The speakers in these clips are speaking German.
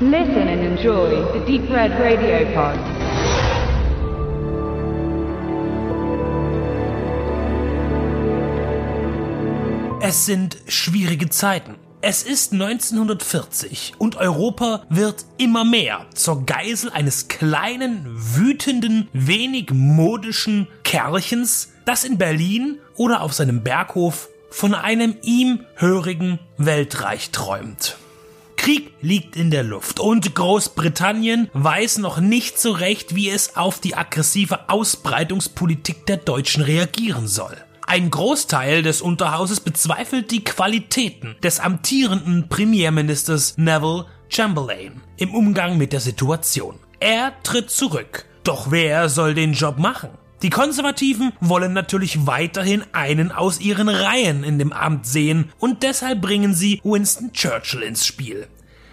Listen and enjoy the Deep Red Radio Pod. Es sind schwierige Zeiten. Es ist 1940 und Europa wird immer mehr zur Geisel eines kleinen, wütenden, wenig modischen Kerlchens, das in Berlin oder auf seinem Berghof von einem ihm hörigen Weltreich träumt. Krieg liegt in der Luft und Großbritannien weiß noch nicht so recht, wie es auf die aggressive Ausbreitungspolitik der Deutschen reagieren soll. Ein Großteil des Unterhauses bezweifelt die Qualitäten des amtierenden Premierministers Neville Chamberlain im Umgang mit der Situation. Er tritt zurück. Doch wer soll den Job machen? Die Konservativen wollen natürlich weiterhin einen aus ihren Reihen in dem Amt sehen und deshalb bringen sie Winston Churchill ins Spiel.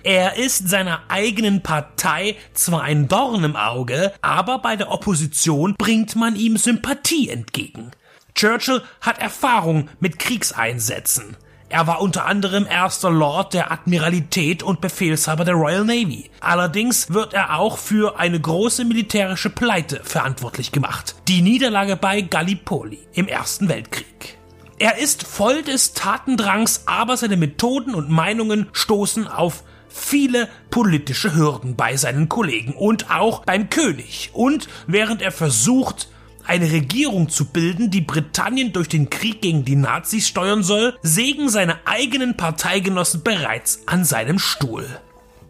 Er ist seiner eigenen Partei zwar ein Dorn im Auge, aber bei der Opposition bringt man ihm Sympathie entgegen. Churchill hat Erfahrung mit Kriegseinsätzen. Er war unter anderem erster Lord der Admiralität und Befehlshaber der Royal Navy. Allerdings wird er auch für eine große militärische Pleite verantwortlich gemacht. Die Niederlage bei Gallipoli im Ersten Weltkrieg. Er ist voll des Tatendrangs, aber seine Methoden und Meinungen stoßen auf viele politische Hürden bei seinen Kollegen und auch beim König. Und während er versucht, eine Regierung zu bilden, die Britannien durch den Krieg gegen die Nazis steuern soll, sägen seine eigenen Parteigenossen bereits an seinem Stuhl.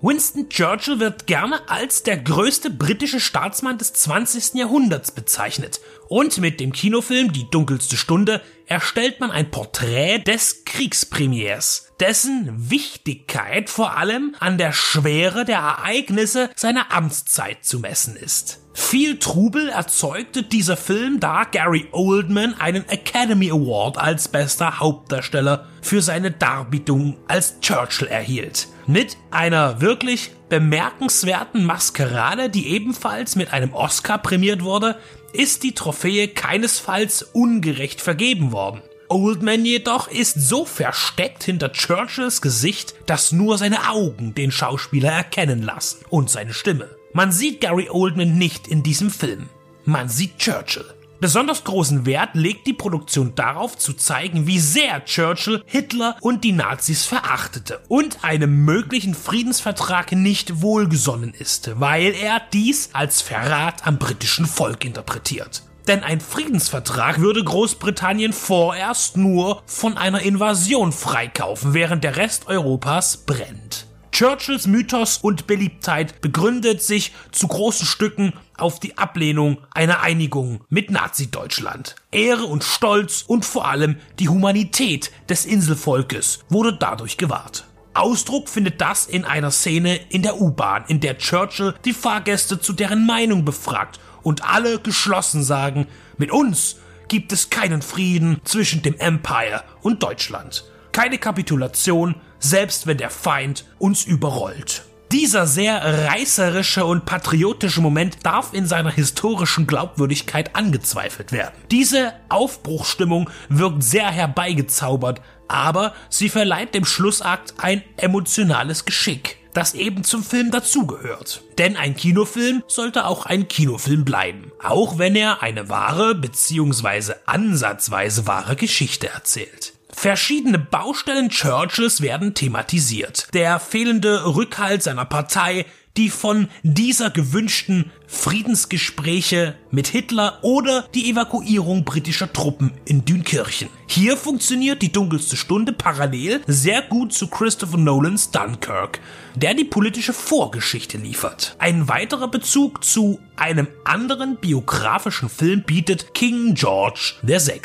Winston Churchill wird gerne als der größte britische Staatsmann des 20. Jahrhunderts bezeichnet. Und mit dem Kinofilm Die dunkelste Stunde erstellt man ein Porträt des Kriegspremiers, dessen Wichtigkeit vor allem an der Schwere der Ereignisse seiner Amtszeit zu messen ist. Viel Trubel erzeugte dieser Film, da Gary Oldman einen Academy Award als bester Hauptdarsteller für seine Darbietung als Churchill erhielt. Mit einer wirklich bemerkenswerten Maskerade, die ebenfalls mit einem Oscar prämiert wurde, ist die Trophäe keinesfalls ungerecht vergeben worden. Oldman jedoch ist so versteckt hinter Churchills Gesicht, dass nur seine Augen den Schauspieler erkennen lassen und seine Stimme. Man sieht Gary Oldman nicht in diesem Film. Man sieht Churchill. Besonders großen Wert legt die Produktion darauf zu zeigen, wie sehr Churchill Hitler und die Nazis verachtete und einem möglichen Friedensvertrag nicht wohlgesonnen ist, weil er dies als Verrat am britischen Volk interpretiert. Denn ein Friedensvertrag würde Großbritannien vorerst nur von einer Invasion freikaufen, während der Rest Europas brennt. Churchills Mythos und Beliebtheit begründet sich zu großen Stücken auf die Ablehnung einer Einigung mit Nazi-Deutschland. Ehre und Stolz und vor allem die Humanität des Inselvolkes wurde dadurch gewahrt. Ausdruck findet das in einer Szene in der U-Bahn, in der Churchill die Fahrgäste zu deren Meinung befragt und alle geschlossen sagen, mit uns gibt es keinen Frieden zwischen dem Empire und Deutschland. Keine Kapitulation, selbst wenn der Feind uns überrollt. Dieser sehr reißerische und patriotische Moment darf in seiner historischen Glaubwürdigkeit angezweifelt werden. Diese Aufbruchstimmung wirkt sehr herbeigezaubert, aber sie verleiht dem Schlussakt ein emotionales Geschick, das eben zum Film dazugehört. Denn ein Kinofilm sollte auch ein Kinofilm bleiben, auch wenn er eine wahre bzw. ansatzweise wahre Geschichte erzählt. Verschiedene Baustellen Churchills werden thematisiert. Der fehlende Rückhalt seiner Partei, die von dieser gewünschten Friedensgespräche mit Hitler oder die Evakuierung britischer Truppen in Dünkirchen. Hier funktioniert die dunkelste Stunde parallel sehr gut zu Christopher Nolans Dunkirk, der die politische Vorgeschichte liefert. Ein weiterer Bezug zu einem anderen biografischen Film bietet King George VI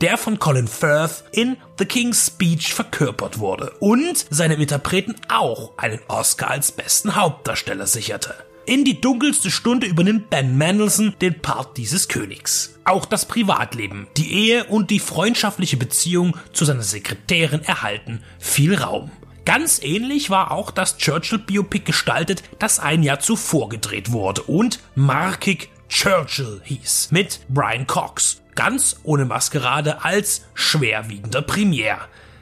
der von Colin Firth in The King's Speech verkörpert wurde und seinem Interpreten auch einen Oscar als besten Hauptdarsteller sicherte. In die dunkelste Stunde übernimmt Ben Mendelsohn den Part dieses Königs. Auch das Privatleben, die Ehe und die freundschaftliche Beziehung zu seiner Sekretärin erhalten viel Raum. Ganz ähnlich war auch das Churchill-Biopic gestaltet, das ein Jahr zuvor gedreht wurde und markig Churchill hieß, mit Brian Cox, ganz ohne Maskerade als schwerwiegender Premier.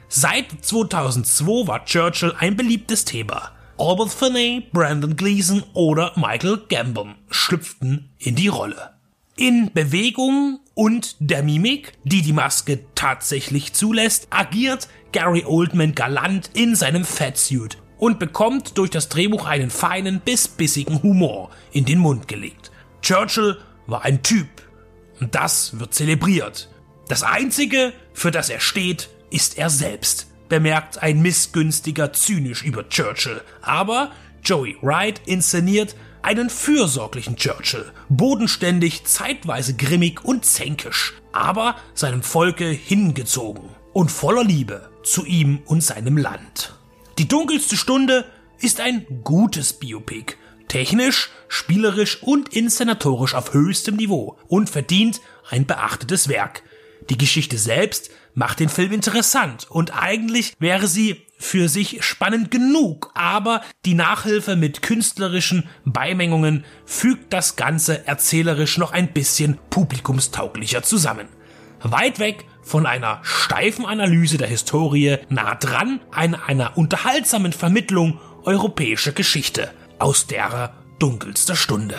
Seit 2002 war Churchill ein beliebtes Thema. Albert Finney, Brandon Gleason oder Michael Gambon schlüpften in die Rolle. In Bewegung und der Mimik, die die Maske tatsächlich zulässt, agiert Gary Oldman galant in seinem Fatsuit und bekommt durch das Drehbuch einen feinen bis bissigen Humor in den Mund gelegt. Churchill war ein Typ und das wird zelebriert. Das Einzige, für das er steht, ist er selbst, bemerkt ein Missgünstiger zynisch über Churchill. Aber Joey Wright inszeniert einen fürsorglichen Churchill, bodenständig, zeitweise grimmig und zänkisch, aber seinem Volke hingezogen und voller Liebe zu ihm und seinem Land. Die dunkelste Stunde ist ein gutes Biopic, technisch, spielerisch und inszenatorisch auf höchstem Niveau und verdient ein beachtetes Werk. Die Geschichte selbst macht den Film interessant und eigentlich wäre sie für sich spannend genug, aber die Nachhilfe mit künstlerischen Beimengungen fügt das Ganze erzählerisch noch ein bisschen publikumstauglicher zusammen. Weit weg von einer steifen Analyse der Historie, nah dran an einer unterhaltsamen Vermittlung europäischer Geschichte aus derer dunkelster Stunde.